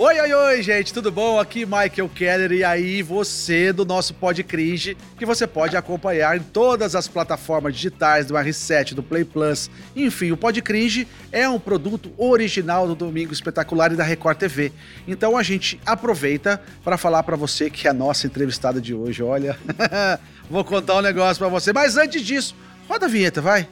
Oi, oi, oi, gente, tudo bom? Aqui Michael Keller e aí você do nosso Pod Cringe, que você pode acompanhar em todas as plataformas digitais do R7, do Play Plus. Enfim, o Pod Cringe é um produto original do Domingo Espetacular e da Record TV. Então a gente aproveita para falar para você que é a nossa entrevistada de hoje, olha, vou contar um negócio para você, mas antes disso, roda a vinheta, vai.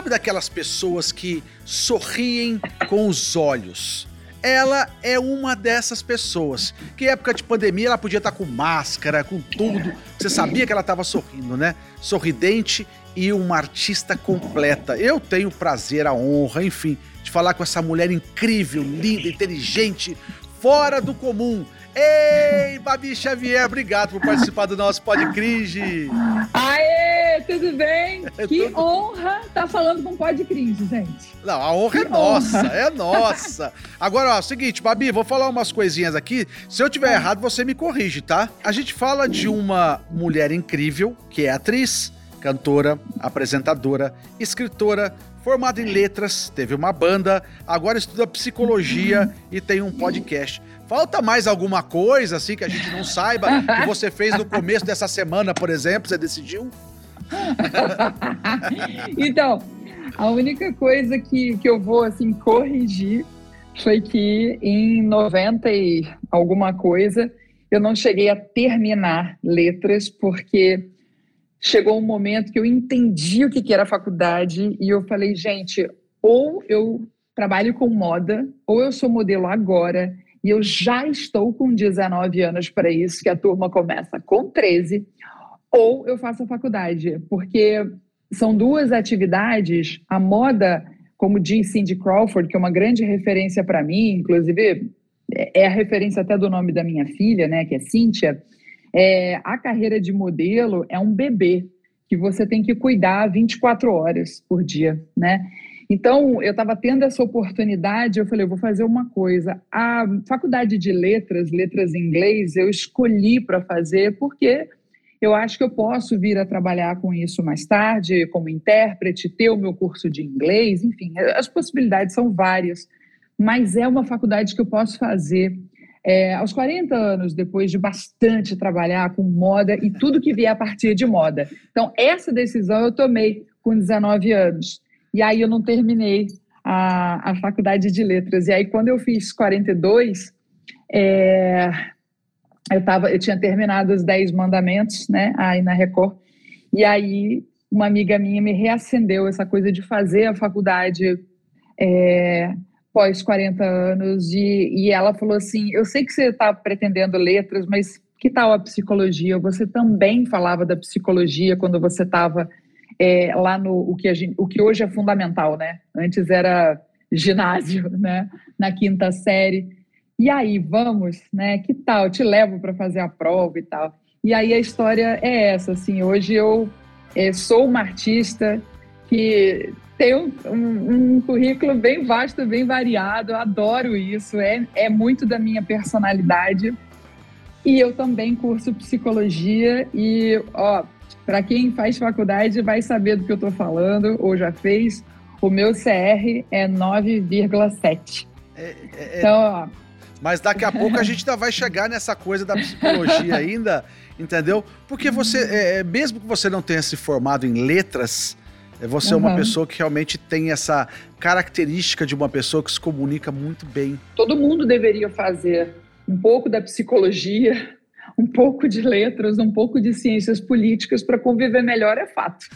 Sabe daquelas pessoas que sorriem com os olhos? Ela é uma dessas pessoas. Que época de pandemia ela podia estar com máscara, com tudo. Você sabia que ela estava sorrindo, né? Sorridente e uma artista completa. Eu tenho o prazer, a honra, enfim, de falar com essa mulher incrível, linda, inteligente, fora do comum. Ei, Babi Xavier, obrigado por participar do nosso Podcringe. Aê, tudo bem? É que tudo... honra estar tá falando com Podcringe, gente. Não, a honra que é nossa, honra. é nossa. Agora, ó, é seguinte, Babi, vou falar umas coisinhas aqui. Se eu tiver errado, você me corrige, tá? A gente fala de uma mulher incrível, que é atriz, cantora, apresentadora, escritora, formada em letras, teve uma banda, agora estuda psicologia e tem um podcast. Falta mais alguma coisa, assim, que a gente não saiba, que você fez no começo dessa semana, por exemplo, você decidiu? então, a única coisa que, que eu vou, assim, corrigir foi que em 90 e alguma coisa eu não cheguei a terminar letras, porque chegou um momento que eu entendi o que, que era faculdade e eu falei, gente, ou eu trabalho com moda, ou eu sou modelo agora e eu já estou com 19 anos para isso, que a turma começa com 13, ou eu faço a faculdade, porque são duas atividades. A moda, como diz Cindy Crawford, que é uma grande referência para mim, inclusive é a referência até do nome da minha filha, né, que é Cíntia. É, a carreira de modelo é um bebê que você tem que cuidar 24 horas por dia, né? Então, eu estava tendo essa oportunidade, eu falei, eu vou fazer uma coisa. A faculdade de letras, letras em inglês, eu escolhi para fazer porque eu acho que eu posso vir a trabalhar com isso mais tarde, como intérprete, ter o meu curso de inglês, enfim, as possibilidades são várias, mas é uma faculdade que eu posso fazer é, aos 40 anos, depois de bastante trabalhar com moda e tudo que vier a partir de moda. Então, essa decisão eu tomei com 19 anos. E aí eu não terminei a, a faculdade de letras. E aí, quando eu fiz 42, é, eu, tava, eu tinha terminado os 10 mandamentos, né, aí na Record. E aí, uma amiga minha me reacendeu essa coisa de fazer a faculdade é, pós 40 anos. E, e ela falou assim: Eu sei que você está pretendendo letras, mas que tal a psicologia? Você também falava da psicologia quando você estava é, lá no o que, gente, o que hoje é fundamental, né? Antes era ginásio, né? Na quinta série. E aí, vamos, né? Que tal? Te levo para fazer a prova e tal. E aí a história é essa, assim. Hoje eu é, sou uma artista que tem um, um, um, currículo bem vasto, bem variado. Eu adoro isso. É, é muito da minha personalidade. E eu também curso psicologia e, ó, para quem faz faculdade vai saber do que eu estou falando, ou já fez. O meu CR é 9,7. É, é, é, então, ó. Mas daqui a pouco a gente ainda vai chegar nessa coisa da psicologia ainda, entendeu? Porque você, é, é, mesmo que você não tenha se formado em letras, você uhum. é uma pessoa que realmente tem essa característica de uma pessoa que se comunica muito bem. Todo mundo deveria fazer um pouco da psicologia um pouco de letras, um pouco de ciências políticas para conviver melhor é fato.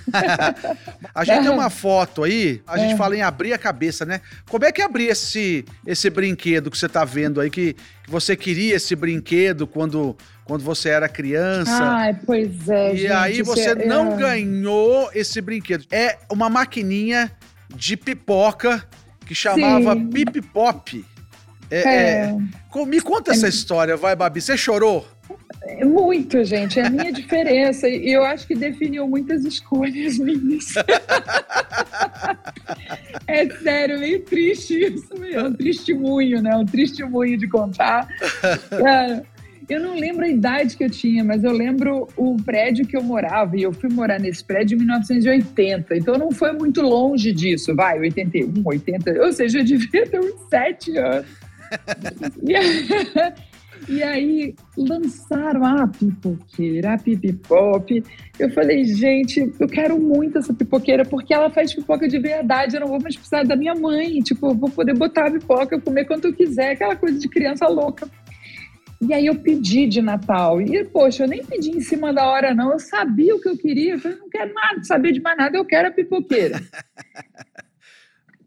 a gente tem uma foto aí, a gente é. fala em abrir a cabeça, né? Como é que abrir esse, esse brinquedo que você está vendo aí, que, que você queria esse brinquedo quando, quando você era criança? Ai, pois é. E gente, aí você é... não ganhou esse brinquedo. É uma maquininha de pipoca que chamava Sim. Pip Pop. É, é. é. Me conta essa história, vai, Babi. Você chorou? É muito, gente. É a minha diferença. E eu acho que definiu muitas escolhas minhas. é sério, meio triste isso mesmo. Um testemunho, né? Um testemunho de contar. Cara, Eu não lembro a idade que eu tinha, mas eu lembro o prédio que eu morava, e eu fui morar nesse prédio em 1980, então não foi muito longe disso, vai, 81, 80, ou seja, eu devia ter uns 7 anos. e, aí, lançaram a pipoqueira, a pipipop. Eu falei, gente, eu quero muito essa pipoqueira, porque ela faz pipoca de verdade, eu não vou mais precisar da minha mãe, tipo, eu vou poder botar a pipoca, comer quanto eu quiser, aquela coisa de criança louca. E aí eu pedi de Natal. E, poxa, eu nem pedi em cima da hora, não. Eu sabia o que eu queria. Eu falei, não quero nada, saber de mais nada, eu quero a pipoqueira.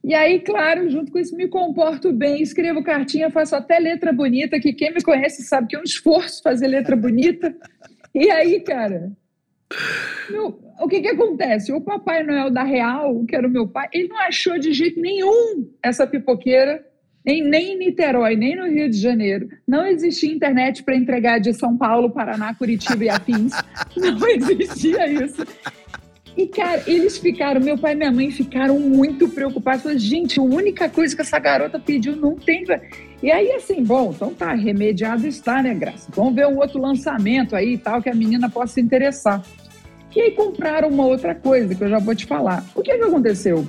e aí, claro, junto com isso, me comporto bem, escrevo cartinha, faço até letra bonita, que quem me conhece sabe que é um esforço fazer letra bonita. E aí, cara, meu, o que que acontece? O Papai Noel da Real, que era o meu pai, ele não achou de jeito nenhum essa pipoqueira em, nem em Niterói, nem no Rio de Janeiro. Não existia internet para entregar de São Paulo, Paraná, Curitiba e afins. Não existia isso. E, cara, eles ficaram, meu pai e minha mãe ficaram muito preocupados. Falaram, gente, a única coisa que essa garota pediu não tem. E aí, assim, bom, então tá, remediado está, né, Graça? Vamos ver um outro lançamento aí e tal, que a menina possa se interessar. E aí compraram uma outra coisa que eu já vou te falar. O que, que aconteceu?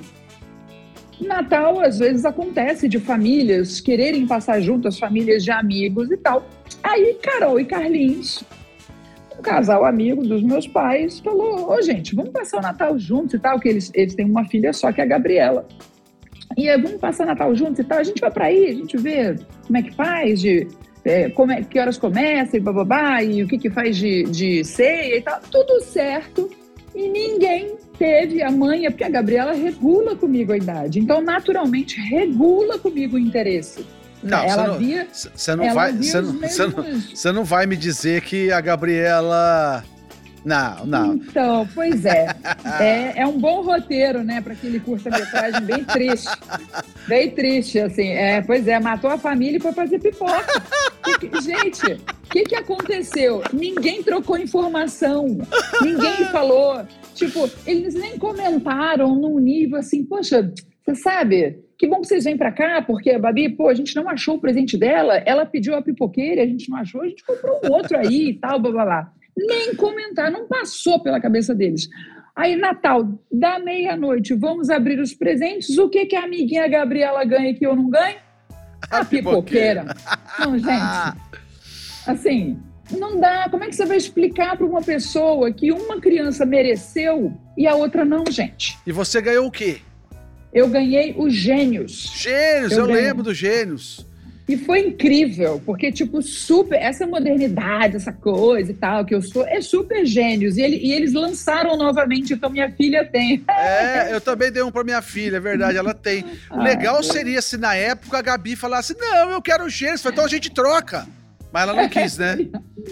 Natal, às vezes, acontece de famílias quererem passar junto, as famílias de amigos e tal. Aí, Carol e Carlinhos, um casal amigo dos meus pais, falou: Ô, gente, vamos passar o Natal juntos e tal, que eles, eles têm uma filha só, que é a Gabriela. E aí, vamos passar Natal juntos e tal. A gente vai para aí, a gente vê como é que faz, de é, como é, que horas começa e bababá, e o que, que faz de, de ceia e tal. Tudo certo. E ninguém teve a manha, porque a Gabriela regula comigo a idade. Então, naturalmente, regula comigo o interesse. Não, ela você não, via. Você não, vai, você não, mesmos... não, você não vai me dizer que a Gabriela. Não, não. Então, pois é. é, é um bom roteiro, né, para aquele curta-metragem bem triste. Bem triste, assim. É, pois é, matou a família e foi fazer pipoca. Gente, o que, que aconteceu? Ninguém trocou informação. Ninguém falou. Tipo, eles nem comentaram num nível assim, poxa, você sabe, que bom que vocês vêm para cá, porque a Babi, pô, a gente não achou o presente dela, ela pediu a pipoqueira, a gente não achou, a gente comprou um outro aí e tal, blá blá blá. Nem comentar, não passou pela cabeça deles. Aí, Natal, da meia-noite, vamos abrir os presentes. O que, que a amiguinha Gabriela ganha que eu não ganho? A, a pipoqueira. pipoqueira. Não, gente. Assim, não dá. Como é que você vai explicar para uma pessoa que uma criança mereceu e a outra não, gente? E você ganhou o quê? Eu ganhei os Gênios. Gênios, eu, eu lembro dos Gênios. E foi incrível, porque, tipo, super. Essa modernidade, essa coisa e tal, que eu sou, é super gênios. E, ele, e eles lançaram novamente, então minha filha tem. É, eu também dei um pra minha filha, é verdade, ela tem. O legal seria se na época a Gabi falasse: não, eu quero gênios. Então a gente troca. Mas ela não quis, né?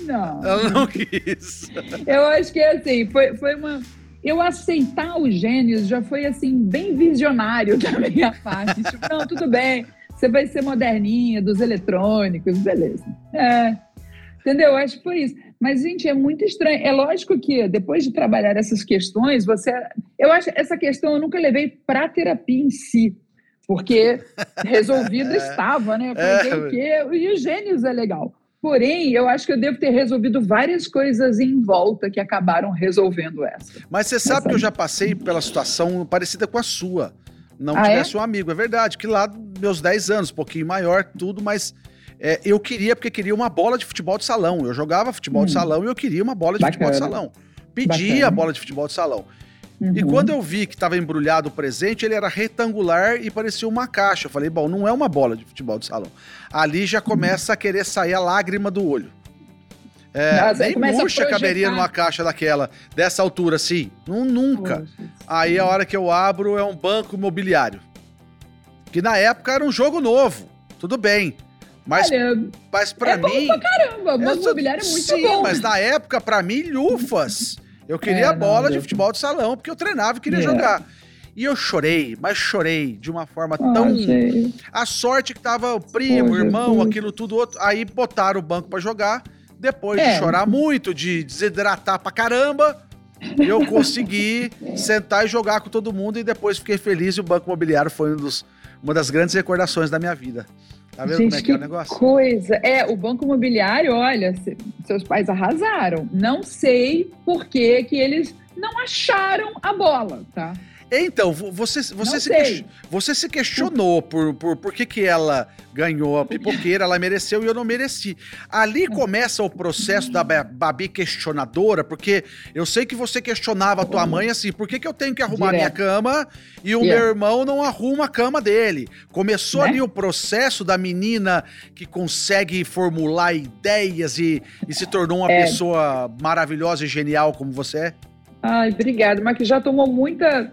não. Ela não quis. Eu acho que assim, foi, foi uma. Eu aceitar os gênios já foi assim, bem visionário da minha parte. tipo, não, tudo bem, você vai ser moderninha, dos eletrônicos, beleza. É. Entendeu? Eu acho que foi isso. Mas, gente, é muito estranho. É lógico que depois de trabalhar essas questões, você. Eu acho que essa questão eu nunca levei para terapia em si porque resolvido é. estava, né? É. o quê? E os gênios é legal. Porém, eu acho que eu devo ter resolvido várias coisas em volta que acabaram resolvendo essa. Mas você sabe essa... que eu já passei pela situação parecida com a sua. Não ah, tivesse é? um amigo. É verdade, que lá, meus 10 anos, um pouquinho maior, tudo, mas é, eu queria, porque queria uma bola de futebol de salão. Eu jogava futebol hum. de salão e eu queria uma bola de Bacana. futebol de salão. Pedia Bacana. a bola de futebol de salão. Uhum. E quando eu vi que estava embrulhado o presente, ele era retangular e parecia uma caixa. Eu falei, bom, não é uma bola de futebol de salão. Ali já começa a querer sair a lágrima do olho. É, Nossa, nem murcha caberia numa caixa daquela, dessa altura assim. Não, nunca. Poxa, aí a hora que eu abro é um banco imobiliário. Que na época era um jogo novo. Tudo bem. Mas, Olha, mas pra é mim. Bom pra caramba, banco imobiliário é muito sim, bom. Sim, mas na época, pra mim, lufas. Eu queria é, a bola de futebol de salão, porque eu treinava e queria yeah. jogar. E eu chorei, mas chorei de uma forma oh, tão. Gente. A sorte que tava o primo, o irmão, aquilo tudo outro. Aí botaram o banco para jogar. Depois é. de chorar muito, de desidratar pra caramba, eu consegui sentar e jogar com todo mundo. E depois fiquei feliz. E o Banco Imobiliário foi um dos, uma das grandes recordações da minha vida. Tá vendo Gente, como é que é o negócio? Coisa. É, o Banco Imobiliário, olha, seus pais arrasaram. Não sei por que, que eles não acharam a bola, tá? Então, você, você, se, que, você se questionou por, por, por que, que ela ganhou a pipoqueira, ela mereceu e eu não mereci. Ali começa o processo da Babi questionadora, porque eu sei que você questionava a tua mãe assim, por que, que eu tenho que arrumar Direto. minha cama e o meu irmão não arruma a cama dele? Começou né? ali o processo da menina que consegue formular ideias e, e se tornou uma é. pessoa maravilhosa e genial como você é? Ai, obrigada, mas que já tomou muita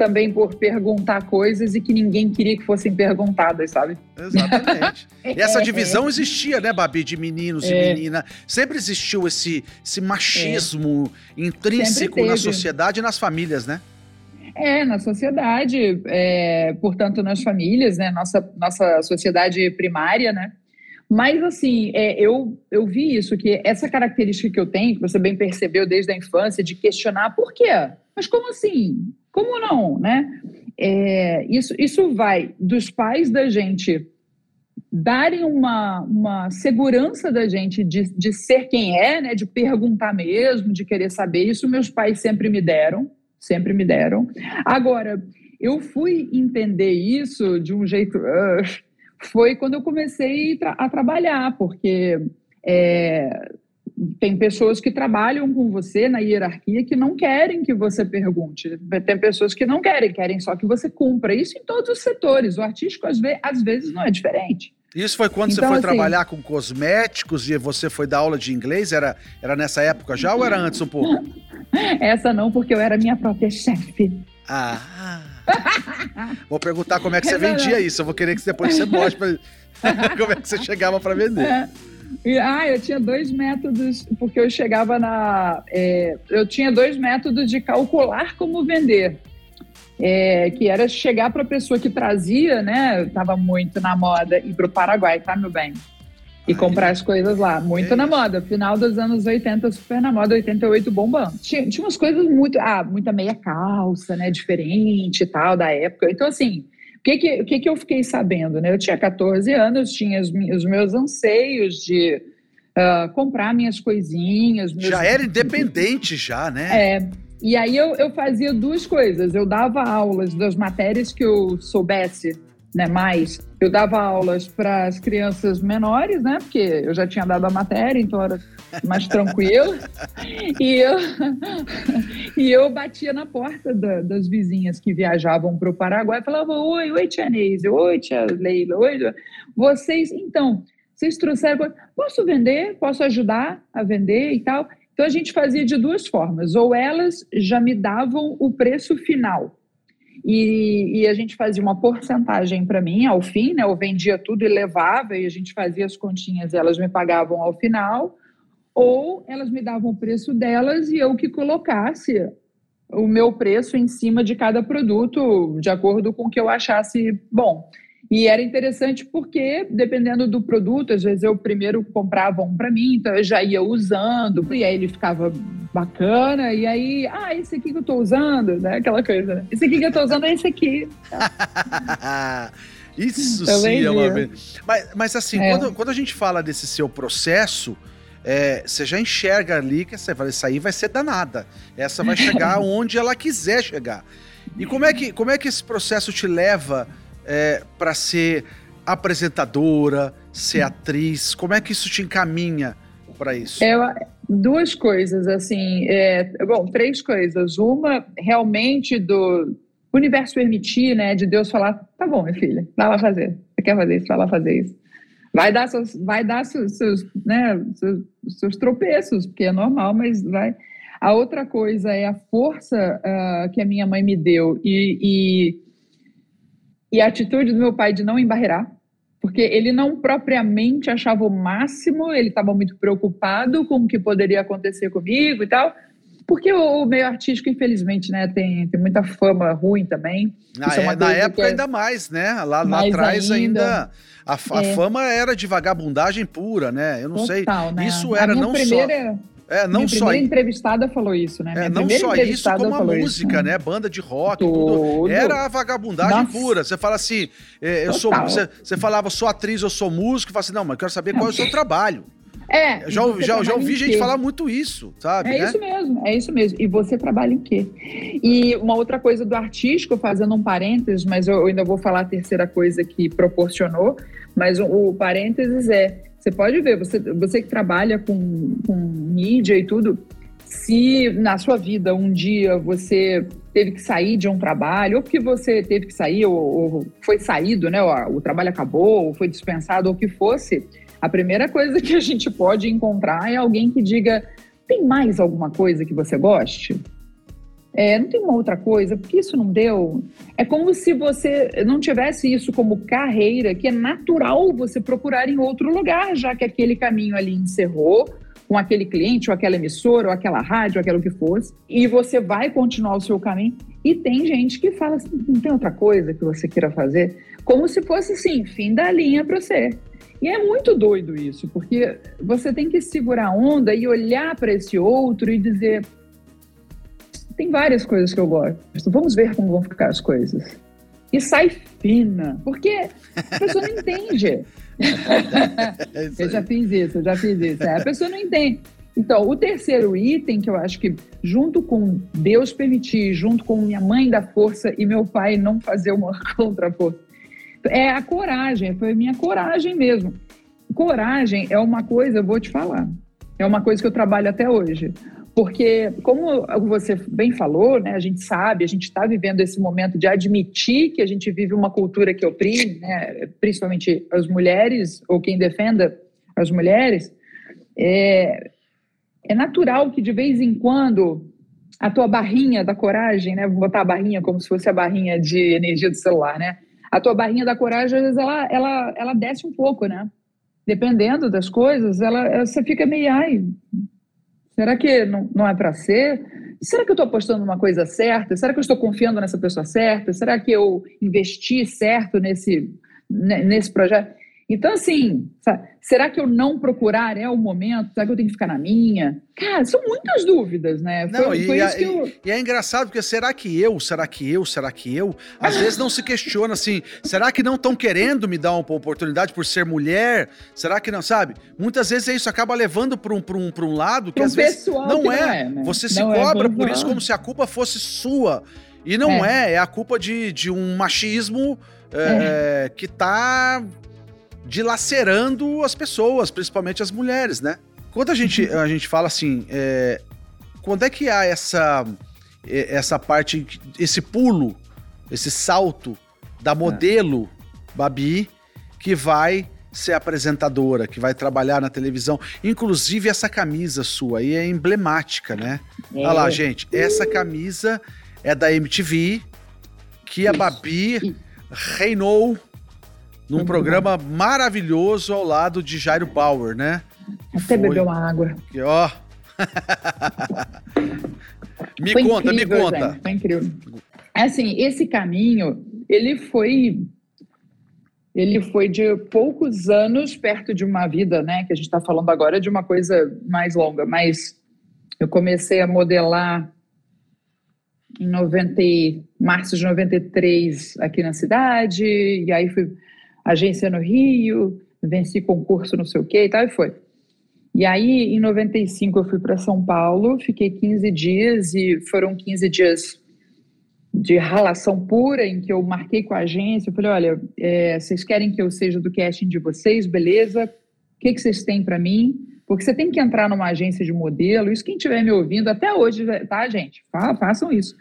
também por perguntar coisas e que ninguém queria que fossem perguntadas, sabe? Exatamente. E essa divisão existia, né, Babi, de meninos é. e menina. Sempre existiu esse, esse machismo é. intrínseco na sociedade e nas famílias, né? É, na sociedade, é, portanto, nas famílias, né? Nossa, nossa sociedade primária, né? Mas, assim, é, eu, eu vi isso, que essa característica que eu tenho, que você bem percebeu desde a infância, de questionar por quê? Mas como assim? Como não, né? É, isso, isso vai dos pais da gente darem uma, uma segurança da gente de, de ser quem é, né? De perguntar mesmo, de querer saber. Isso meus pais sempre me deram, sempre me deram. Agora, eu fui entender isso de um jeito... Uh, foi quando eu comecei a trabalhar, porque é, tem pessoas que trabalham com você na hierarquia que não querem que você pergunte. Tem pessoas que não querem, querem só que você cumpra. Isso em todos os setores. O artístico, às, ve às vezes, não é diferente. Isso foi quando então, você foi assim, trabalhar com cosméticos e você foi dar aula de inglês? Era, era nessa época já ou era antes um pouco? Essa não, porque eu era minha própria chefe. Ah. Vou perguntar como é que você vendia isso. Eu vou querer que depois você mostre como é que você chegava para vender. É. E, ah, eu tinha dois métodos, porque eu chegava na. É, eu tinha dois métodos de calcular como vender. É, que era chegar para a pessoa que trazia, né? Estava muito na moda, ir para o Paraguai, tá, meu bem? E comprar as coisas lá. Muito é na moda. Final dos anos 80, super na moda, 88 bombando. Tinha, tinha umas coisas muito. Ah, muita meia calça, né? Diferente e tal, da época. Então, assim, o que que, o que que eu fiquei sabendo? Né? Eu tinha 14 anos, tinha os, os meus anseios de uh, comprar minhas coisinhas. Meus... Já era independente, já, né? É. E aí eu, eu fazia duas coisas. Eu dava aulas das matérias que eu soubesse né, mais. Eu dava aulas para as crianças menores, né? Porque eu já tinha dado a matéria, então era mais tranquilo. e, eu, e eu batia na porta da, das vizinhas que viajavam para o Paraguai e falava: Oi, oi, tia Neise, oi, tia Leila, oi. Vocês, então, vocês trouxeram. Posso vender? Posso ajudar a vender e tal? Então a gente fazia de duas formas. Ou elas já me davam o preço final e, e, a gente fazia uma porcentagem para mim ao fim, né? Eu vendia tudo e levava, e a gente fazia as continhas elas me pagavam ao final, ou elas me davam o preço delas e eu que colocasse o meu preço em cima de cada produto, de acordo com o que eu achasse bom. E era interessante porque, dependendo do produto, às vezes eu primeiro comprava um para mim, então eu já ia usando, e aí ele ficava bacana, e aí, ah, esse aqui que eu tô usando, né? Aquela coisa, né? Esse aqui que eu tô usando é esse aqui. Isso sim é uma mas, mas assim, é. quando, quando a gente fala desse seu processo, é, você já enxerga ali que essa, essa aí vai ser danada. Essa vai chegar onde ela quiser chegar. E como é que, como é que esse processo te leva é, para ser apresentadora, ser atriz? Como é que isso te encaminha para isso? É, duas coisas, assim, é, bom, três coisas. Uma, realmente, do universo permitir, né, de Deus falar, tá bom, minha filha, vai lá fazer. Você quer fazer isso, vai lá fazer isso. Vai dar seus, vai dar seus, seus né, seus, seus tropeços, porque é normal, mas vai. A outra coisa é a força uh, que a minha mãe me deu e, e e a atitude do meu pai de não embarrear, porque ele não propriamente achava o máximo, ele estava muito preocupado com o que poderia acontecer comigo e tal, porque o, meio artístico, infelizmente, né, tem, tem muita fama ruim também. Na, é, na época, é ainda mais, né? Lá, lá atrás ainda. ainda a, a é. fama era de vagabundagem pura, né? Eu não Total, sei. Né? Isso era não primeira... só. É, não Minha só primeira entrevistada falou isso, né? É, não só isso, como a música, isso. né? Banda de rock, tudo. tudo. Era a vagabundagem Nossa. pura. Você fala assim, é, eu sou, você, você, falava, sou atriz, eu sou músico, fala assim, não, mas eu quero saber qual é o seu trabalho. É. Já, já, já ouvi gente falar muito isso, sabe? É né? isso mesmo, é isso mesmo. E você trabalha em quê? E uma outra coisa do artístico, fazendo um parênteses, mas eu ainda vou falar a terceira coisa que proporcionou, mas o, o parênteses é você pode ver, você, você que trabalha com, com mídia e tudo, se na sua vida um dia você teve que sair de um trabalho, ou porque você teve que sair, ou, ou foi saído, né? O trabalho acabou, ou foi dispensado, ou o que fosse, a primeira coisa que a gente pode encontrar é alguém que diga: tem mais alguma coisa que você goste? É, não tem uma outra coisa, porque isso não deu. É como se você não tivesse isso como carreira, que é natural você procurar em outro lugar, já que aquele caminho ali encerrou com aquele cliente, ou aquela emissora, ou aquela rádio, ou aquilo que fosse, e você vai continuar o seu caminho. E tem gente que fala assim: não tem outra coisa que você queira fazer, como se fosse assim, fim da linha para você. E é muito doido isso, porque você tem que segurar a onda e olhar para esse outro e dizer: tem várias coisas que eu gosto. Vamos ver como vão ficar as coisas. E sai fina, porque a pessoa não entende. É eu já fiz isso, eu já fiz isso. É, a pessoa não entende. Então, o terceiro item que eu acho que, junto com Deus permitir, junto com minha mãe da força e meu pai não fazer uma contra-força, é a coragem. Foi a minha coragem mesmo. Coragem é uma coisa, eu vou te falar, é uma coisa que eu trabalho até hoje. Porque, como você bem falou, né, a gente sabe, a gente está vivendo esse momento de admitir que a gente vive uma cultura que oprime, né, principalmente as mulheres, ou quem defenda as mulheres. É, é natural que de vez em quando a tua barrinha da coragem, né, vou botar a barrinha como se fosse a barrinha de energia do celular, né? A tua barrinha da coragem, às vezes, ela, ela, ela desce um pouco, né? Dependendo das coisas, ela, você fica meio, ai, Será que não, não é para ser? Será que eu estou apostando numa coisa certa? Será que eu estou confiando nessa pessoa certa? Será que eu investi certo nesse, nesse projeto? Então, assim, sabe, será que eu não procurar é o momento? Será que eu tenho que ficar na minha? Cara, são muitas dúvidas, né? Foi, não, e, foi eu... e é engraçado, porque será que eu, será que eu, será que eu? Às vezes não se questiona assim, será que não estão querendo me dar uma oportunidade por ser mulher? Será que não, sabe? Muitas vezes é isso acaba levando para um, um, um lado que às vezes não, é. não é. né? Você se não é cobra é por isso como se a culpa fosse sua. E não é, é, é a culpa de, de um machismo é, que tá dilacerando as pessoas, principalmente as mulheres, né? Quando a gente, a gente fala assim, é, quando é que há essa, essa parte, esse pulo, esse salto da modelo Babi que vai ser apresentadora, que vai trabalhar na televisão. Inclusive, essa camisa sua aí é emblemática, né? É. Olha lá, gente, essa camisa é da MTV, que a Babi reinou num programa maravilhoso ao lado de Jairo Power, né? Até bebeu uma água. Que, ó. me foi conta, incrível, me conta. Gente, foi incrível. Assim, esse caminho, ele foi ele foi de poucos anos perto de uma vida, né, que a gente está falando agora de uma coisa mais longa, mas eu comecei a modelar em 90, março de 93 aqui na cidade, e aí fui agência no Rio, venci concurso não sei o que e tal, e foi. E aí, em 95, eu fui para São Paulo, fiquei 15 dias e foram 15 dias de relação pura, em que eu marquei com a agência, eu falei, olha, é, vocês querem que eu seja do casting de vocês, beleza? O que, que vocês têm para mim? Porque você tem que entrar numa agência de modelo, isso quem estiver me ouvindo, até hoje, tá, gente? Façam isso.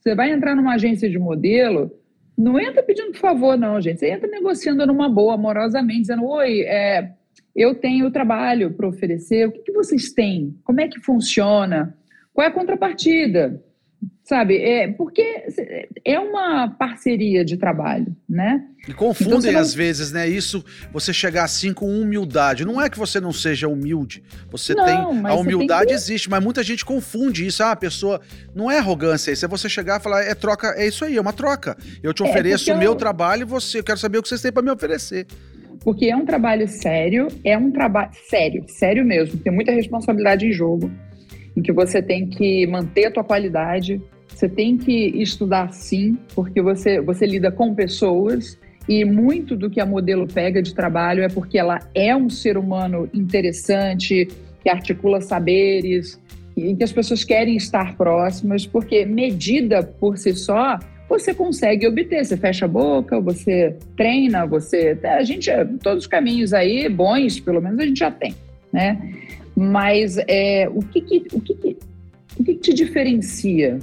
Você vai entrar numa agência de modelo, não entra pedindo por favor, não, gente. Você entra negociando numa boa, amorosamente, dizendo: Oi, é, eu tenho trabalho para oferecer, o que, que vocês têm? Como é que funciona? Qual é a contrapartida? Sabe, é, porque é uma parceria de trabalho, né? E confundem então, não... às vezes, né? Isso, você chegar assim com humildade. Não é que você não seja humilde. Você não, tem. A humildade tem que... existe, mas muita gente confunde isso. Ah, a pessoa. Não é arrogância isso. É você chegar e falar, é troca, é isso aí, é uma troca. Eu te é, ofereço o meu eu... trabalho e você. Eu quero saber o que vocês têm para me oferecer. Porque é um trabalho sério, é um trabalho sério, sério mesmo, tem muita responsabilidade em jogo. Em que você tem que manter a tua qualidade, você tem que estudar sim, porque você, você lida com pessoas e muito do que a modelo pega de trabalho é porque ela é um ser humano interessante, que articula saberes, em que as pessoas querem estar próximas, porque medida por si só, você consegue obter. Você fecha a boca, você treina, você. A gente, todos os caminhos aí, bons, pelo menos a gente já tem, né? Mas é, o, que, que o, que, que, o que, te diferencia,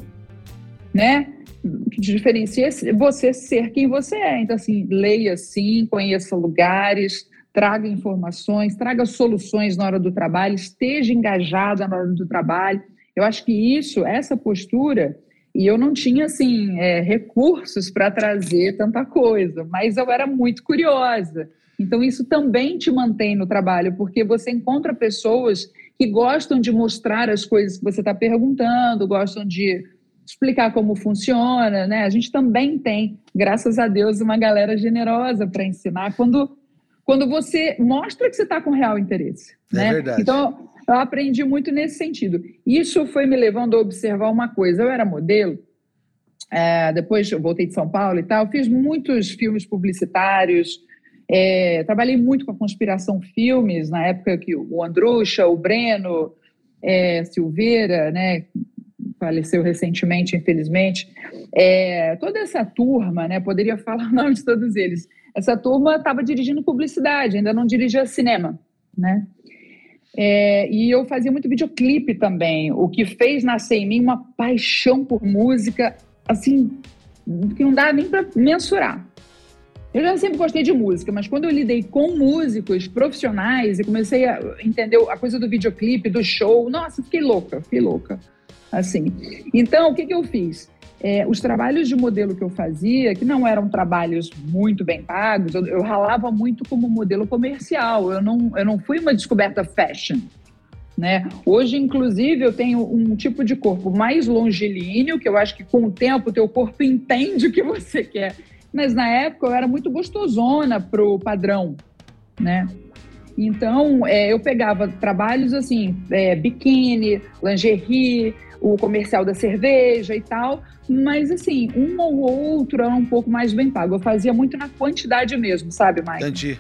né? O que te diferencia é você ser quem você é. Então, assim, leia sim, conheça lugares, traga informações, traga soluções na hora do trabalho, esteja engajada na hora do trabalho. Eu acho que isso, essa postura, e eu não tinha assim é, recursos para trazer tanta coisa, mas eu era muito curiosa. Então isso também te mantém no trabalho, porque você encontra pessoas que gostam de mostrar as coisas que você está perguntando, gostam de explicar como funciona, né? A gente também tem, graças a Deus, uma galera generosa para ensinar quando, quando você mostra que você está com real interesse. É né? verdade. Então, eu aprendi muito nesse sentido. Isso foi me levando a observar uma coisa. Eu era modelo, é, depois eu voltei de São Paulo e tal, fiz muitos filmes publicitários, é, trabalhei muito com a Conspiração Filmes, na época que o Andrucha, o Breno, é, Silveira, né, faleceu recentemente, infelizmente. É, toda essa turma, né, poderia falar o nome de todos eles. Essa turma estava dirigindo publicidade, ainda não dirigia cinema, né? É, e eu fazia muito videoclipe também, o que fez nascer em mim uma paixão por música, assim, que não dá nem para mensurar. Eu já sempre gostei de música, mas quando eu lidei com músicos profissionais e comecei a entender a coisa do videoclipe, do show, nossa, fiquei louca, fiquei louca assim. Então, o que, que eu fiz? É, os trabalhos de modelo que eu fazia, que não eram trabalhos muito bem pagos, eu, eu, ralava muito como modelo comercial. Eu não, eu não fui uma descoberta fashion. Né? Hoje, inclusive, eu tenho um tipo de corpo mais longilíneo, que eu acho que com o tempo o teu corpo entende o que você quer. Mas na época eu era muito gostosona pro padrão, né? Então, é, eu pegava trabalhos assim, é, biquíni, lingerie, o comercial da cerveja e tal, mas assim, um ou outro era um pouco mais bem pago. Eu fazia muito na quantidade mesmo, sabe, Mike? Entendi.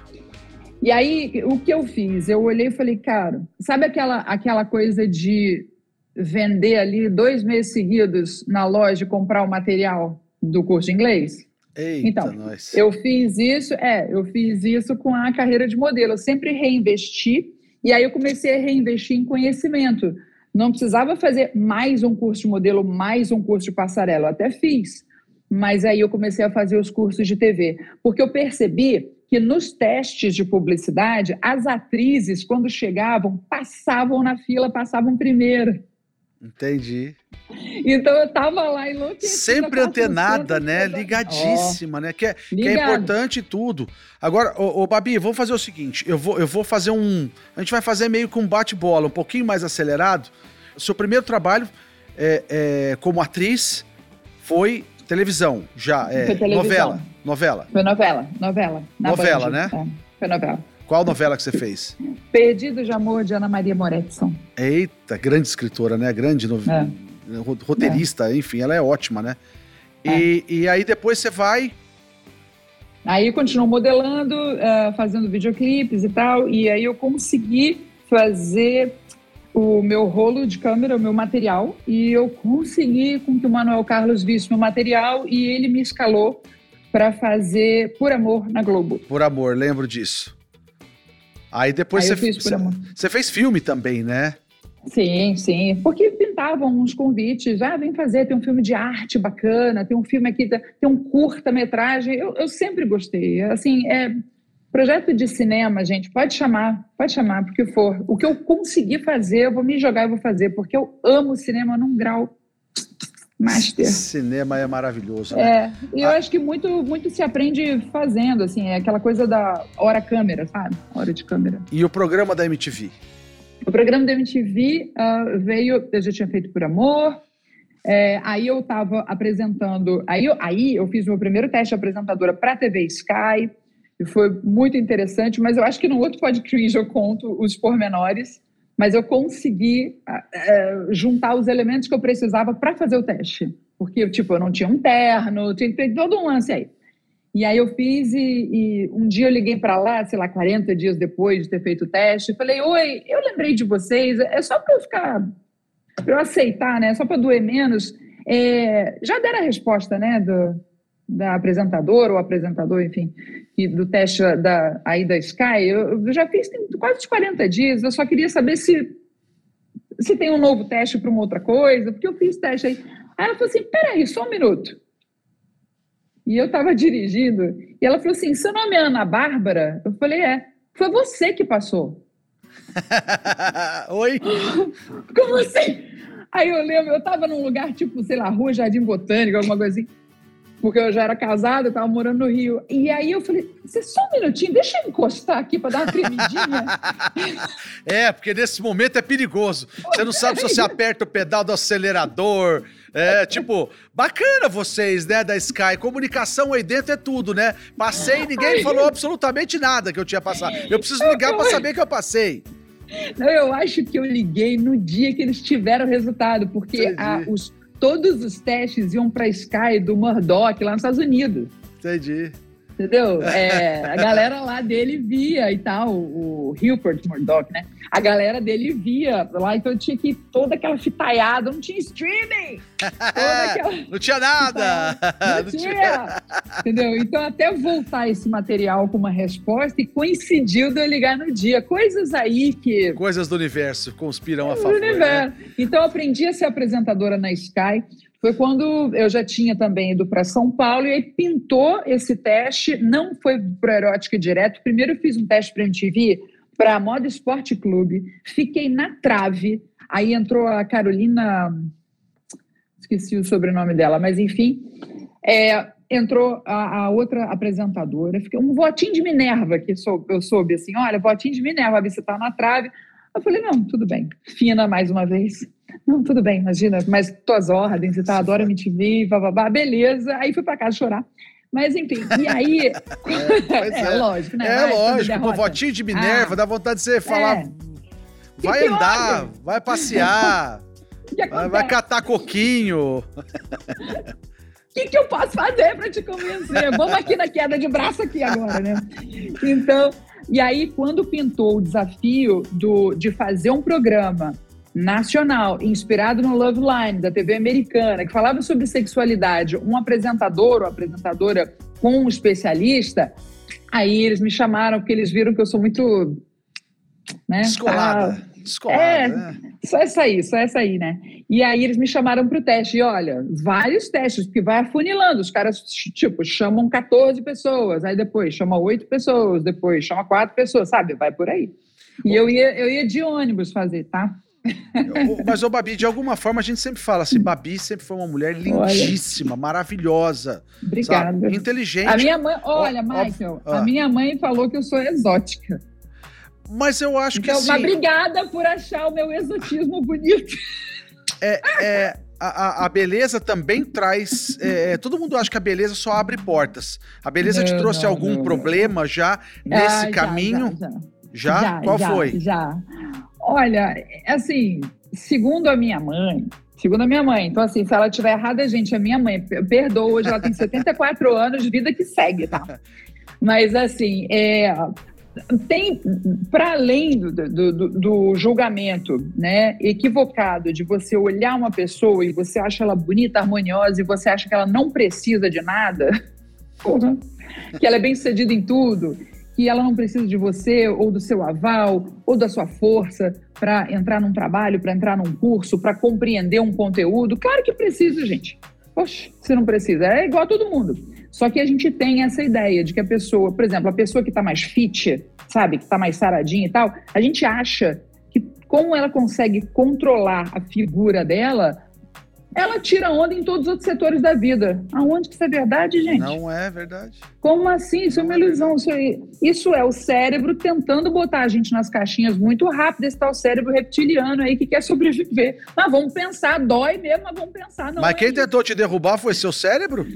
E aí, o que eu fiz? Eu olhei e falei, cara, sabe aquela, aquela coisa de vender ali dois meses seguidos na loja e comprar o material do curso de inglês? Eita, então, nós. eu fiz isso, é, eu fiz isso com a carreira de modelo. Eu sempre reinvesti e aí eu comecei a reinvestir em conhecimento. Não precisava fazer mais um curso de modelo, mais um curso de passarela. Eu até fiz. Mas aí eu comecei a fazer os cursos de TV. Porque eu percebi que nos testes de publicidade, as atrizes, quando chegavam, passavam na fila, passavam primeiro. Entendi. Então eu tava lá enlouquecida. Sempre antenada, né? Ligadíssima, oh, né? Que é, que é importante tudo. Agora, ô, ô, Babi, vamos fazer o seguinte: eu vou, eu vou fazer um. A gente vai fazer meio que um bate-bola, um pouquinho mais acelerado. O seu primeiro trabalho é, é, como atriz foi televisão, já. É, foi televisão. Novela. Novela. Foi novela, novela. Novela, Band, né? É, foi novela. Qual novela que você fez? Perdido de Amor, de Ana Maria Moretson. Eita, grande escritora, né? Grande no... é. roteirista, é. enfim, ela é ótima, né? E, é. e aí depois você vai... Aí eu continuo modelando, uh, fazendo videoclipes e tal, e aí eu consegui fazer o meu rolo de câmera, o meu material, e eu consegui com que o Manuel Carlos visse meu material e ele me escalou para fazer Por Amor na Globo. Por Amor, lembro disso. Aí depois Aí você, você, você fez filme também, né? Sim, sim. Porque pintavam uns convites. Ah, vem fazer, tem um filme de arte bacana, tem um filme aqui, tem um curta-metragem. Eu, eu sempre gostei. Assim, é, projeto de cinema, gente, pode chamar, pode chamar, porque for. O que eu conseguir fazer, eu vou me jogar e vou fazer, porque eu amo cinema num grau master. Cinema é maravilhoso. Né? É, e eu ah. acho que muito, muito se aprende fazendo, assim, é aquela coisa da hora câmera, sabe? Hora de câmera. E o programa da MTV? O programa da MTV uh, ah, veio, eu já tinha feito por amor, é, aí eu estava apresentando, aí eu, aí eu fiz meu primeiro teste de apresentadora para a TV Sky, e foi muito interessante, mas eu acho que no outro podcast eu conto os pormenores, mas eu consegui uh, juntar os elementos que eu precisava para fazer o teste. Porque, tipo, eu não tinha um terno, tinha todo um lance aí. E aí eu fiz e, e um dia eu liguei para lá, sei lá, 40 dias depois de ter feito o teste, falei, oi, eu lembrei de vocês, é só para eu ficar, para eu aceitar, né, só para doer menos. É, já deram a resposta, né, do, da apresentadora ou apresentador, enfim, e do teste da, aí da Sky, eu, eu já fiz tem quase 40 dias, eu só queria saber se, se tem um novo teste para uma outra coisa, porque eu fiz teste aí. Aí ela falou assim, peraí, só um minuto. E eu estava dirigindo, e ela falou assim: seu nome é Ana Bárbara? Eu falei: é. Foi você que passou. Oi? Como assim? Aí eu lembro, eu estava num lugar tipo, sei lá, Rua Jardim Botânico, alguma coisa assim porque eu já era casada, eu estava morando no Rio. E aí eu falei, você só um minutinho, deixa eu encostar aqui para dar uma tremidinha. é, porque nesse momento é perigoso. Você não sabe se você aperta o pedal do acelerador. É, tipo, bacana vocês, né, da Sky. Comunicação aí dentro é tudo, né? Passei e ninguém falou absolutamente nada que eu tinha passado. Eu preciso ligar para saber que eu passei. Não, eu acho que eu liguei no dia que eles tiveram o resultado, porque a, os todos os testes iam para Sky do Murdoch lá nos Estados Unidos. Entendi. Entendeu? É, a galera lá dele via e tal, o Hilbert Murdoch, né? A galera dele via lá, então tinha que ir toda aquela fitaiada, não tinha streaming! Aquela... não tinha nada! Não, não tinha. tinha! Entendeu? Então, até voltar esse material com uma resposta e coincidiu de eu ligar no dia. Coisas aí que. Coisas do universo conspiram a favor. Do universo. Né? Então, eu aprendi a ser apresentadora na Sky foi quando eu já tinha também ido para São Paulo e aí pintou esse teste, não foi para Erótica direto. Primeiro eu fiz um teste para a MTV, para a Moda Esporte Clube, fiquei na trave, aí entrou a Carolina, esqueci o sobrenome dela, mas enfim, é, entrou a, a, outra apresentadora, fiquei um votinho de Minerva, que sou, eu soube assim, olha, votinho de Minerva, você está na trave. Eu falei, não, tudo bem, fina mais uma vez. Não, tudo bem, imagina, mas tuas ordens e tal, adoro MTV, bababá, beleza. Aí fui para casa chorar. Mas enfim, e aí. É, é, é, lógico, né? É vai, lógico, o votinho de Minerva, ah, dá vontade de você falar. É. Vai que andar, vai passear, vai, vai catar coquinho. O que, que eu posso fazer para te convencer? Vamos aqui na queda de braço aqui agora, né? Então, e aí, quando pintou o desafio do, de fazer um programa nacional, inspirado no Love Line, da TV americana, que falava sobre sexualidade, um apresentador ou apresentadora com um especialista, aí eles me chamaram porque eles viram que eu sou muito. Né, Descolada. Ah, Descolada, é, né? só essa aí, só essa aí, né? E aí eles me chamaram para o teste. E olha, vários testes, porque vai afunilando. Os caras, tipo, chamam 14 pessoas, aí depois chama 8 pessoas, depois chama 4 pessoas, sabe? Vai por aí. E eu ia, eu ia de ônibus fazer, tá? Mas, ô Babi, de alguma forma a gente sempre fala assim: Babi sempre foi uma mulher lindíssima, olha. maravilhosa. Obrigada. Sabe? Inteligente. A minha mãe, olha, ó, Michael, ó, a minha mãe falou que eu sou exótica. Mas eu acho então, que sim. Mas obrigada por achar o meu exotismo bonito. É, é a, a, beleza também traz. É, é, todo mundo acha que a beleza só abre portas. A beleza não, te trouxe não, algum não, problema já nesse ah, caminho? Já, já. já? já Qual já, foi? Já. Olha, assim, segundo a minha mãe, segundo a minha mãe, então assim, se ela estiver errada, gente, a minha mãe, perdoa, hoje ela tem 74 anos, de vida que segue, tá? Mas assim, é, tem para além do, do, do, julgamento né, equivocado de você olhar uma pessoa e você acha ela bonita, harmoniosa e você acha que ela não precisa de nada, que ela é bem sucedida em tudo que ela não precisa de você ou do seu aval ou da sua força para entrar num trabalho, para entrar num curso, para compreender um conteúdo. Claro que precisa, gente. Poxa, você não precisa. É igual a todo mundo. Só que a gente tem essa ideia de que a pessoa, por exemplo, a pessoa que está mais fit, sabe, que está mais saradinha e tal, a gente acha que como ela consegue controlar a figura dela, ela tira onda em todos os outros setores da vida. Aonde que isso é verdade, gente? Não é verdade. Como assim? Isso é uma ilusão. Isso, é, isso é o cérebro tentando botar a gente nas caixinhas muito rápido. Esse tal cérebro reptiliano aí que quer sobreviver. Mas vamos pensar, dói mesmo, mas vamos pensar. Não mas é quem isso. tentou te derrubar foi seu cérebro?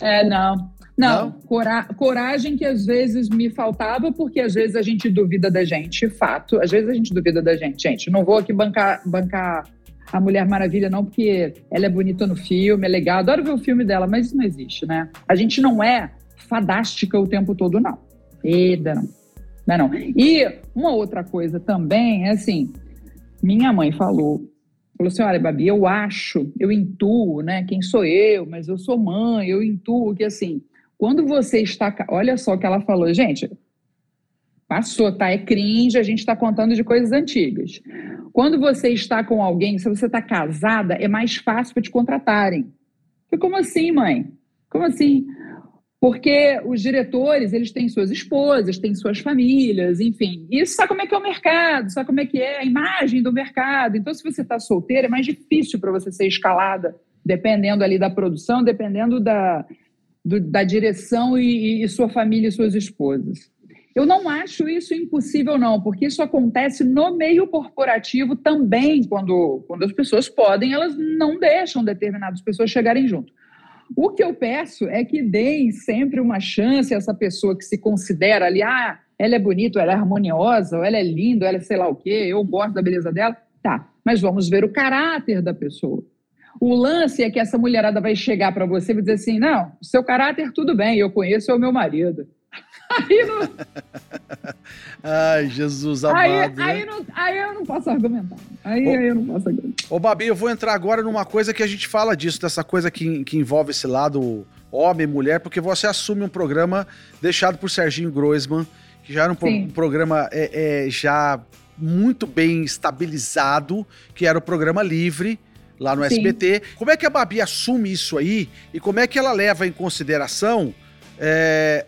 É, não. Não, não? Cora coragem que às vezes me faltava, porque às vezes a gente duvida da gente, fato. Às vezes a gente duvida da gente. Gente, não vou aqui bancar, bancar a Mulher Maravilha, não, porque ela é bonita no filme, é legal. Adoro ver o filme dela, mas isso não existe, né? A gente não é fadástica o tempo todo, não. Eda, não. Não, é não. E uma outra coisa também é assim: minha mãe falou, falou assim: olha, Babi, eu acho, eu intuo, né? Quem sou eu? Mas eu sou mãe, eu intuo que assim, quando você está. Olha só o que ela falou, gente. Passou, tá? É cringe, a gente está contando de coisas antigas. Quando você está com alguém, se você está casada, é mais fácil para te contratarem. Falei, como assim, mãe? Como assim? Porque os diretores, eles têm suas esposas, têm suas famílias, enfim. E sabe como é que é o mercado, sabe como é que é a imagem do mercado. Então, se você está solteira, é mais difícil para você ser escalada, dependendo ali da produção, dependendo da, do, da direção e, e sua família e suas esposas. Eu não acho isso impossível, não, porque isso acontece no meio corporativo também, quando, quando as pessoas podem, elas não deixam determinadas pessoas chegarem junto. O que eu peço é que deem sempre uma chance a essa pessoa que se considera ali, ah, ela é bonita, ela é harmoniosa, ou ela é linda, ela é sei lá o quê, eu gosto da beleza dela. Tá, mas vamos ver o caráter da pessoa. O lance é que essa mulherada vai chegar para você e dizer assim: não, seu caráter tudo bem, eu conheço é o meu marido. Aí não... Ai, Jesus amado. Aí, né? aí, não, aí, eu não posso argumentar. Aí, ô, aí, eu não posso argumentar. Ô, Babi, eu vou entrar agora numa coisa que a gente fala disso, dessa coisa que, que envolve esse lado homem, mulher, porque você assume um programa deixado por Serginho Groisman, que já era um pro, programa é, é, já muito bem estabilizado, que era o programa livre lá no Sim. SBT. Como é que a Babi assume isso aí e como é que ela leva em consideração é,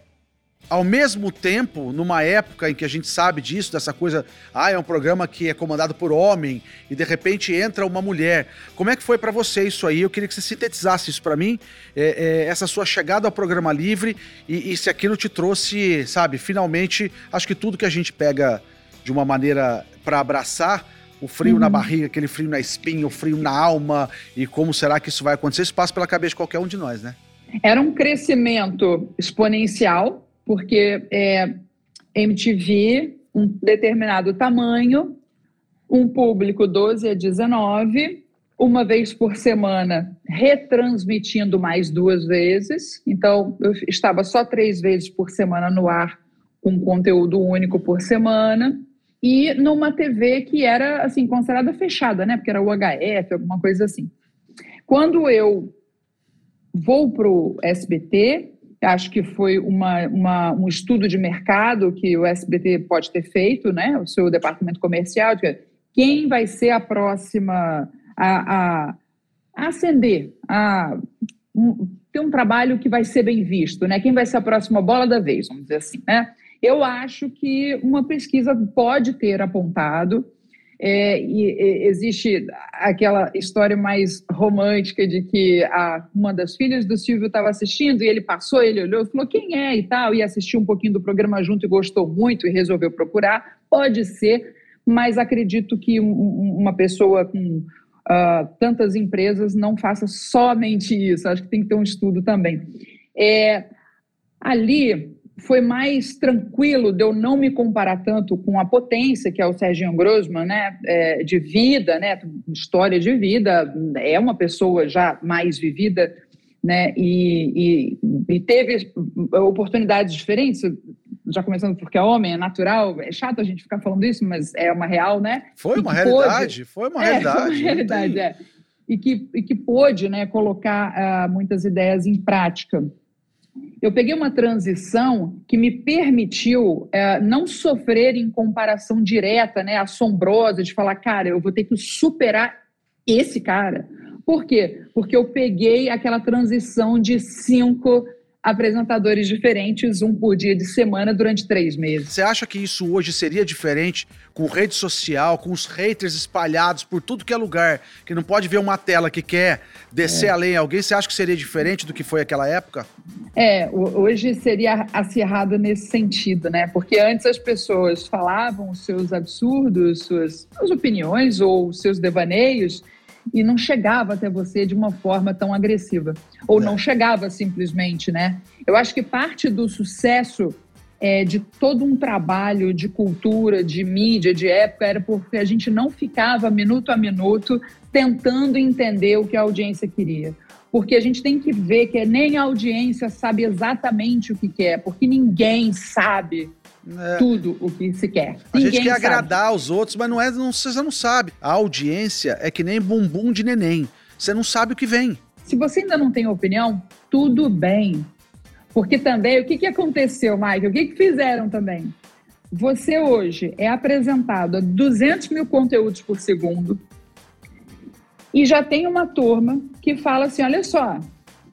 ao mesmo tempo, numa época em que a gente sabe disso, dessa coisa, ah, é um programa que é comandado por homem e de repente entra uma mulher. Como é que foi para você isso aí? Eu queria que você sintetizasse isso para mim, é, é, essa sua chegada ao programa livre e, e, se aquilo te trouxe, sabe, finalmente, acho que tudo que a gente pega de uma maneira para abraçar, o frio uhum. na barriga, aquele frio na espinha, o frio na alma e como será que isso vai acontecer, isso passa pela cabeça de qualquer um de nós, né? Era um crescimento exponencial porque é, MTV, um determinado tamanho, um público 12 a 19, uma vez por semana, retransmitindo mais duas vezes. Então, eu estava só três vezes por semana no ar, com conteúdo único por semana. E numa TV que era, assim, considerada fechada, né? Porque era o HF, alguma coisa assim. Quando eu vou para o SBT, Acho que foi uma, uma, um estudo de mercado que o SBT pode ter feito, né? o seu departamento comercial, de quem vai ser a próxima a, a, a ascender, a um, ter um trabalho que vai ser bem visto, né? quem vai ser a próxima bola da vez, vamos dizer assim. Né? Eu acho que uma pesquisa pode ter apontado é, e, e, existe aquela história mais romântica de que a, uma das filhas do Silvio estava assistindo e ele passou, ele olhou e falou quem é e tal, e assistiu um pouquinho do programa junto e gostou muito e resolveu procurar. Pode ser, mas acredito que um, uma pessoa com uh, tantas empresas não faça somente isso. Acho que tem que ter um estudo também. É, ali foi mais tranquilo de eu não me comparar tanto com a potência que é o Serginho Grossman, né, é, de vida, né, história de vida, é uma pessoa já mais vivida, né, e, e, e teve oportunidades diferentes, já começando porque é homem, é natural, é chato a gente ficar falando isso, mas é uma real, né? Foi uma realidade, pôde, foi uma realidade. É, foi uma realidade, é. E que, e que pôde, né, colocar uh, muitas ideias em prática eu peguei uma transição que me permitiu é, não sofrer em comparação direta, né, assombrosa, de falar, cara, eu vou ter que superar esse cara. Por quê? Porque eu peguei aquela transição de cinco apresentadores diferentes, um por dia de semana, durante três meses. Você acha que isso hoje seria diferente com rede social, com os haters espalhados por tudo que é lugar, que não pode ver uma tela que quer descer é. além alguém? Você acha que seria diferente do que foi aquela época? É, hoje seria acirrado nesse sentido, né? Porque antes as pessoas falavam os seus absurdos, suas, suas opiniões ou seus devaneios e não chegava até você de uma forma tão agressiva. Ou é. não chegava simplesmente, né? Eu acho que parte do sucesso é, de todo um trabalho de cultura, de mídia, de época, era porque a gente não ficava minuto a minuto tentando entender o que a audiência queria. Porque a gente tem que ver que nem a audiência sabe exatamente o que quer, porque ninguém sabe é. tudo o que se quer. A Ninguém gente quer sabe. agradar os outros, mas não é, não, você não sabe. A audiência é que nem bumbum de neném. Você não sabe o que vem. Se você ainda não tem opinião, tudo bem. Porque também, o que, que aconteceu, Mike? O que, que fizeram também? Você hoje é apresentado a 200 mil conteúdos por segundo e já tem uma turma que fala assim: olha só,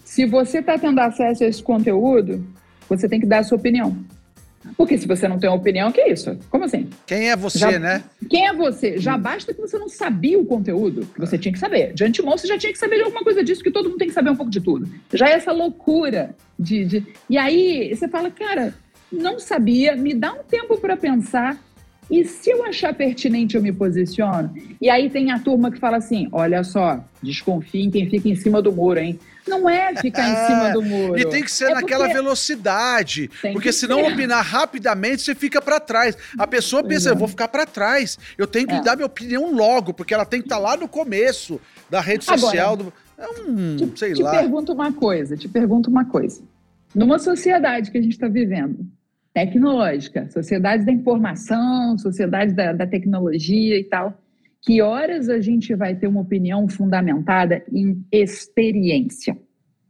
se você está tendo acesso a esse conteúdo, você tem que dar a sua opinião. Porque se você não tem uma opinião, que é isso? Como assim? Quem é você, já, né? Quem é você? Já basta que você não sabia o conteúdo que você tinha que saber. De antemão, você já tinha que saber de alguma coisa disso, que todo mundo tem que saber um pouco de tudo. Já é essa loucura de. de... E aí você fala, cara, não sabia, me dá um tempo para pensar. E se eu achar pertinente, eu me posiciono? E aí tem a turma que fala assim: olha só, desconfie em quem fica em cima do muro, hein? Não é ficar em cima do muro. E tem que ser é naquela velocidade. Porque senão ser. opinar rapidamente, você fica para trás. A pessoa pensa, eu vou ficar para trás. Eu tenho que é. dar minha opinião logo, porque ela tem que estar tá lá no começo da rede social. Agora, do... É um, te, sei te lá. Te pergunto uma coisa, te pergunto uma coisa. Numa sociedade que a gente está vivendo, tecnológica, sociedade da informação, sociedade da, da tecnologia e tal, que horas a gente vai ter uma opinião fundamentada em experiência?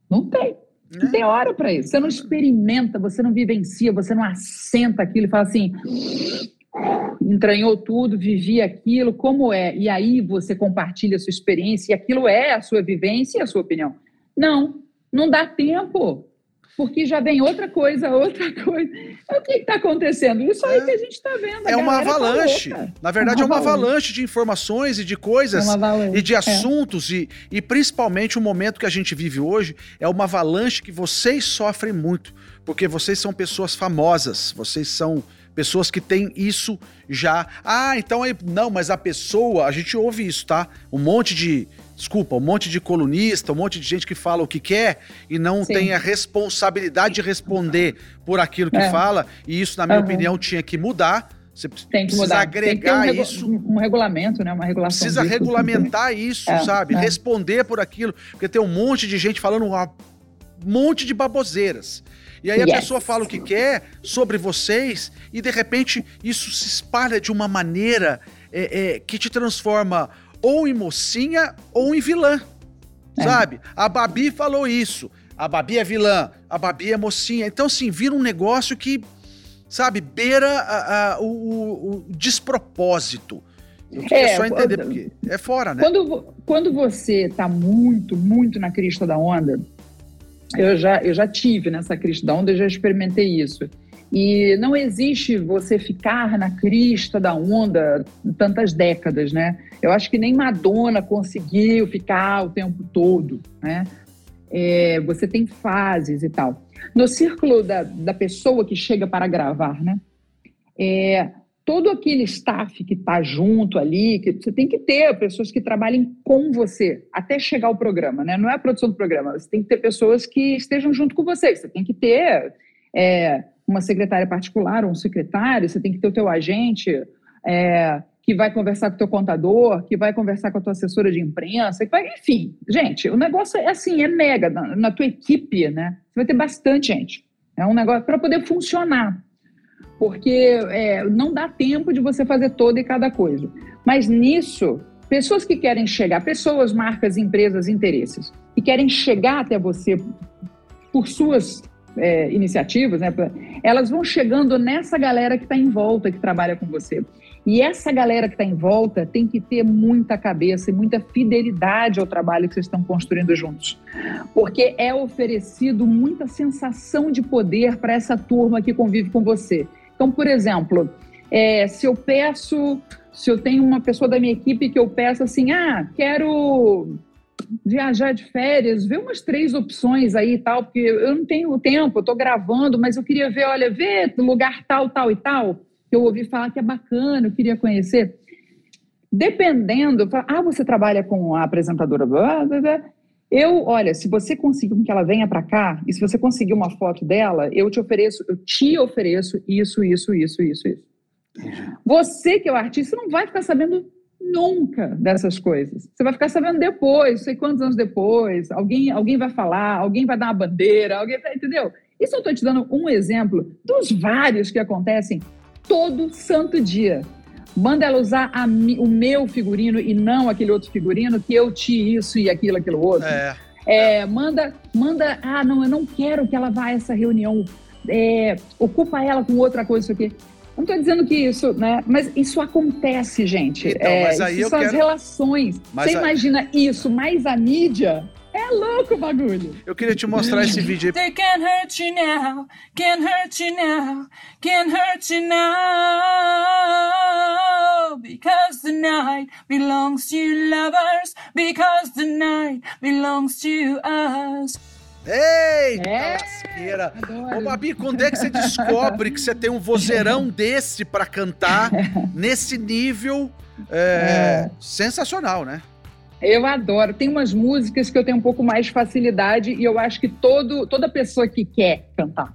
Não tem. Não tem hora para isso. Você não experimenta, você não vivencia, você não assenta aquilo e fala assim, entranhou tudo, vivi aquilo, como é? E aí você compartilha a sua experiência e aquilo é a sua vivência e a sua opinião. Não, não dá tempo porque já vem outra coisa, outra coisa. É o que está acontecendo? Isso aí é. que a gente está vendo. É uma tá avalanche. Tá Na verdade, é uma, é uma avalanche. avalanche. de informações e de coisas é e de é. assuntos, e, e principalmente o momento que a gente vive hoje é uma avalanche que vocês sofrem muito, porque vocês são pessoas famosas, vocês são pessoas que têm isso já. Ah, então aí. Não, mas a pessoa, a gente ouve isso, tá? Um monte de desculpa, um monte de colunista, um monte de gente que fala o que quer e não Sim. tem a responsabilidade de responder por aquilo que é. fala, e isso, na minha uhum. opinião, tinha que mudar. Você tem que mudar. agregar um isso. Um regulamento, né? Uma regulação. Precisa disso, regulamentar isso, é, sabe? É. Responder por aquilo. Porque tem um monte de gente falando um monte de baboseiras. E aí yes. a pessoa fala o que quer sobre vocês e de repente isso se espalha de uma maneira é, é, que te transforma ou em mocinha ou em vilã. É. Sabe? A Babi falou isso. A Babi é vilã, a Babi é mocinha. Então, assim, vira um negócio que, sabe, beira a, a, o, o, despropósito. Eu é, só entender porque é fora, né? Quando, quando você tá muito, muito na crista da onda, eu já, eu já tive nessa crista da onda, eu já experimentei isso. E não existe você ficar na crista da onda tantas décadas, né? Eu acho que nem Madonna conseguiu ficar o tempo todo, né? É, você tem fases e tal. No círculo da, da pessoa que chega para gravar, né? É, todo aquele staff que está junto ali, que você tem que ter pessoas que trabalhem com você até chegar ao programa, né? Não é a produção do programa, você tem que ter pessoas que estejam junto com você. Você tem que ter é, uma secretária particular um secretário, você tem que ter o teu agente é, que vai conversar com o teu contador, que vai conversar com a tua assessora de imprensa, que vai, enfim, gente, o negócio é assim, é mega, na, na tua equipe, né? Você vai ter bastante gente. É um negócio para poder funcionar. Porque é, não dá tempo de você fazer toda e cada coisa. Mas nisso, pessoas que querem chegar, pessoas, marcas, empresas, interesses, que querem chegar até você por suas é, iniciativas, né, elas vão chegando nessa galera que está em volta, que trabalha com você. E essa galera que está em volta tem que ter muita cabeça e muita fidelidade ao trabalho que vocês estão construindo juntos. Porque é oferecido muita sensação de poder para essa turma que convive com você. Então, por exemplo, é, se eu peço, se eu tenho uma pessoa da minha equipe que eu peço assim, ah, quero viajar de férias, ver umas três opções aí e tal, porque eu não tenho tempo, eu estou gravando, mas eu queria ver, olha, ver lugar tal, tal e tal, que eu ouvi falar que é bacana, eu queria conhecer. dependendo, ah, você trabalha com a apresentadora, blá, blá, blá. eu, olha, se você conseguir que ela venha para cá, e se você conseguir uma foto dela, eu te ofereço, eu te ofereço isso, isso, isso, isso, isso. Você que é o artista não vai ficar sabendo nunca dessas coisas. Você vai ficar sabendo depois, sei quantos anos depois, alguém, alguém vai falar, alguém vai dar uma bandeira, alguém entendeu? Isso eu estou te dando um exemplo dos vários que acontecem todo santo dia. Manda ela usar a, o meu figurino e não aquele outro figurino, que eu te isso e aquilo, aquilo outro. É. É, manda, manda, ah, não, eu não quero que ela vá a essa reunião. É, ocupa ela com outra coisa, isso aqui. Não estou dizendo que isso, né? Mas isso acontece, gente. Então, é, mas aí isso são quero... as relações. Mas Você a... imagina isso, mais a mídia. É louco o bagulho. Eu queria te mostrar esse vídeo aí. They can hurt you now, can hurt you now, can hurt you now. Because the night belongs to lovers, because the night belongs to us. Eita é, lasqueira! Ô, Babi, quando é que você descobre que você tem um vozeirão desse para cantar nesse nível é, é. sensacional, né? Eu adoro. Tem umas músicas que eu tenho um pouco mais de facilidade e eu acho que todo, toda pessoa que quer cantar,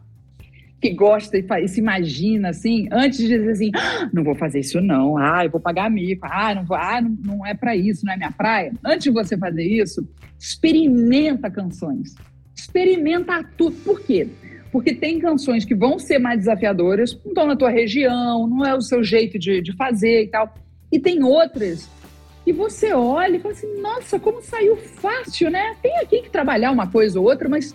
que gosta e, e se imagina assim, antes de dizer assim, ah, não vou fazer isso não, ah, eu vou pagar mico, ah, não, vou, ah, não, não é para isso, não é minha praia. Antes de você fazer isso, experimenta canções experimentar tudo. Por quê? Porque tem canções que vão ser mais desafiadoras, não estão na tua região, não é o seu jeito de, de fazer e tal. E tem outras que você olha e fala assim, nossa, como saiu fácil, né? Tem aqui que trabalhar uma coisa ou outra, mas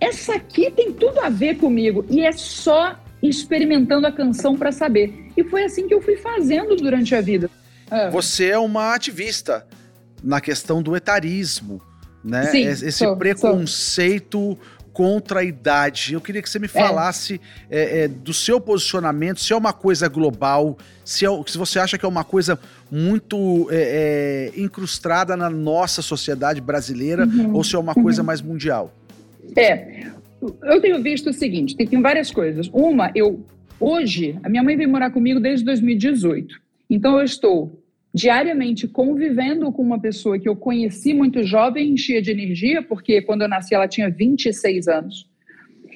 essa aqui tem tudo a ver comigo. E é só experimentando a canção para saber. E foi assim que eu fui fazendo durante a vida. Ah. Você é uma ativista na questão do etarismo né? Sim, Esse sou, preconceito sou. contra a idade. Eu queria que você me falasse é. É, é, do seu posicionamento, se é uma coisa global, se, é, se você acha que é uma coisa muito é, é, incrustada na nossa sociedade brasileira uhum, ou se é uma uhum. coisa mais mundial. É, eu tenho visto o seguinte, tem, tem várias coisas. Uma, eu hoje, a minha mãe veio morar comigo desde 2018. Então eu estou diariamente convivendo com uma pessoa que eu conheci muito jovem, cheia de energia, porque quando eu nasci ela tinha 26 anos.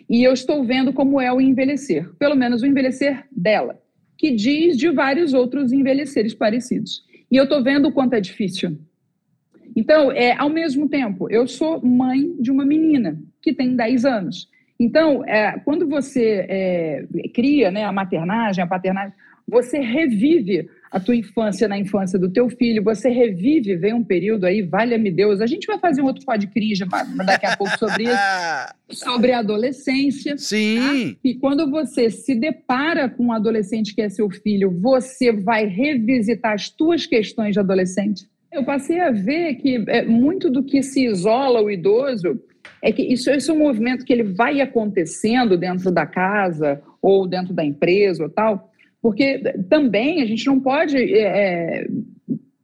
E eu estou vendo como é o envelhecer, pelo menos o envelhecer dela, que diz de vários outros envelheceres parecidos. E eu estou vendo o quanto é difícil. Então, é, ao mesmo tempo, eu sou mãe de uma menina que tem 10 anos. Então, é, quando você é, cria né, a maternagem, a paternagem, você revive a tua infância na infância do teu filho, você revive, vem um período aí, valha-me Deus, a gente vai fazer um outro podcast daqui a pouco sobre isso, sobre a adolescência. Sim. Tá? E quando você se depara com um adolescente que é seu filho, você vai revisitar as tuas questões de adolescente. Eu passei a ver que é, muito do que se isola o idoso é que isso, isso é um movimento que ele vai acontecendo dentro da casa ou dentro da empresa ou tal, porque também a gente não pode é, é,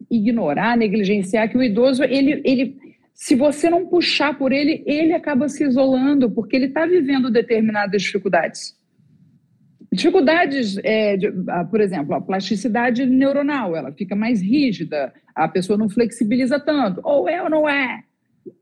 ignorar, negligenciar que o idoso, ele, ele, se você não puxar por ele, ele acaba se isolando, porque ele está vivendo determinadas dificuldades. Dificuldades, é, de, por exemplo, a plasticidade neuronal, ela fica mais rígida, a pessoa não flexibiliza tanto, ou é ou não é.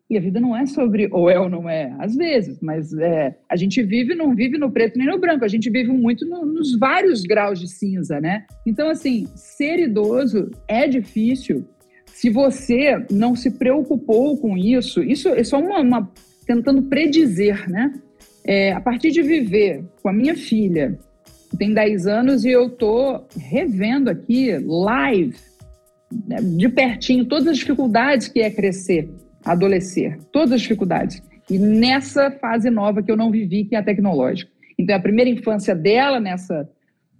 E a vida não é sobre ou é ou não é, às vezes, mas é, a gente vive, não vive no preto nem no branco, a gente vive muito no, nos vários graus de cinza, né? Então, assim, ser idoso é difícil. Se você não se preocupou com isso, isso é só uma, uma tentando predizer, né? É, a partir de viver com a minha filha, tem 10 anos, e eu tô revendo aqui, live, né, de pertinho, todas as dificuldades que é crescer adolecer, todas as dificuldades. E nessa fase nova que eu não vivi, que é a tecnológica. Então, é a primeira infância dela nessa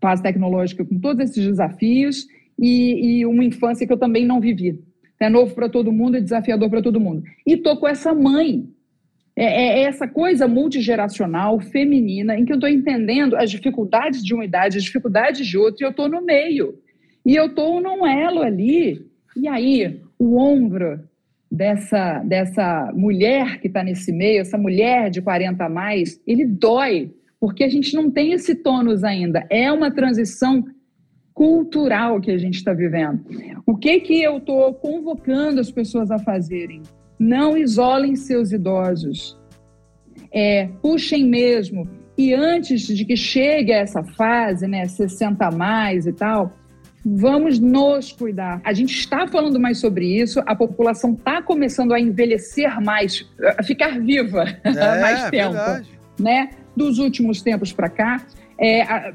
fase tecnológica, com todos esses desafios, e, e uma infância que eu também não vivi. É novo para todo mundo e desafiador para todo mundo. E tô com essa mãe. É, é, é essa coisa multigeracional, feminina, em que eu estou entendendo as dificuldades de uma idade, as dificuldades de outra, e eu estou no meio. E eu estou num elo ali. E aí, o ombro dessa, dessa mulher que está nesse meio, essa mulher de 40 a mais, ele dói, porque a gente não tem esse tônus ainda. É uma transição cultural que a gente está vivendo. O que que eu estou convocando as pessoas a fazerem? Não isolem seus idosos. É, puxem mesmo. E antes de que chegue a essa fase, né, 60 a mais e tal, vamos nos cuidar. A gente está falando mais sobre isso, a população está começando a envelhecer mais, a ficar viva é, mais tempo, verdade. né? Dos últimos tempos para cá, é, a,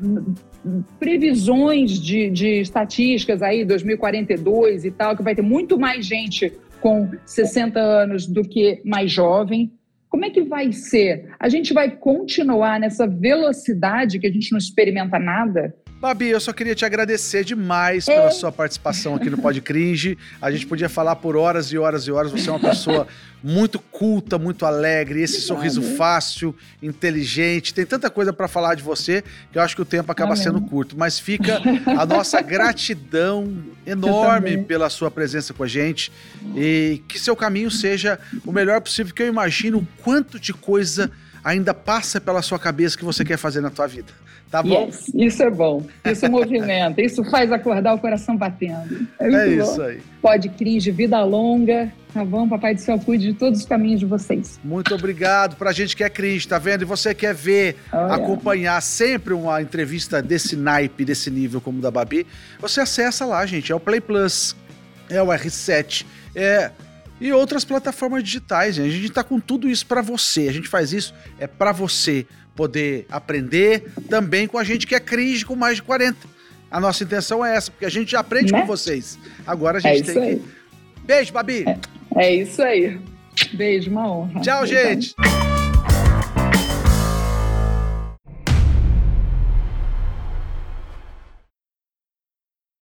previsões de, de estatísticas aí, 2042 e tal, que vai ter muito mais gente com 60 anos do que mais jovem. Como é que vai ser? A gente vai continuar nessa velocidade que a gente não experimenta nada? Babi, eu só queria te agradecer demais pela é. sua participação aqui no Pod Cringe. A gente podia falar por horas e horas e horas. Você é uma pessoa muito culta, muito alegre, esse sorriso fácil, inteligente. Tem tanta coisa para falar de você que eu acho que o tempo acaba Amém. sendo curto. Mas fica a nossa gratidão enorme pela sua presença com a gente e que seu caminho seja o melhor possível, que eu imagino o quanto de coisa ainda passa pela sua cabeça que você quer fazer na tua vida. Tá bom? Yes, isso é bom. Isso movimenta. isso faz acordar o coração batendo. É, é isso bom. aí. Pode cringe, vida longa. Tá bom? Papai do céu cuide de todos os caminhos de vocês. Muito obrigado pra gente que é cringe, tá vendo? E você quer ver, oh, acompanhar yeah. sempre uma entrevista desse naipe, desse nível como o da Babi, você acessa lá, gente. É o Play Plus, é o R7, é e outras plataformas digitais. Gente. A gente está com tudo isso para você. A gente faz isso é para você poder aprender também com a gente que é cringe com mais de 40. A nossa intenção é essa, porque a gente já aprende né? com vocês. Agora a gente é tem que. Beijo, Babi. É, é, isso aí. Beijo, uma honra. Tchau, gente.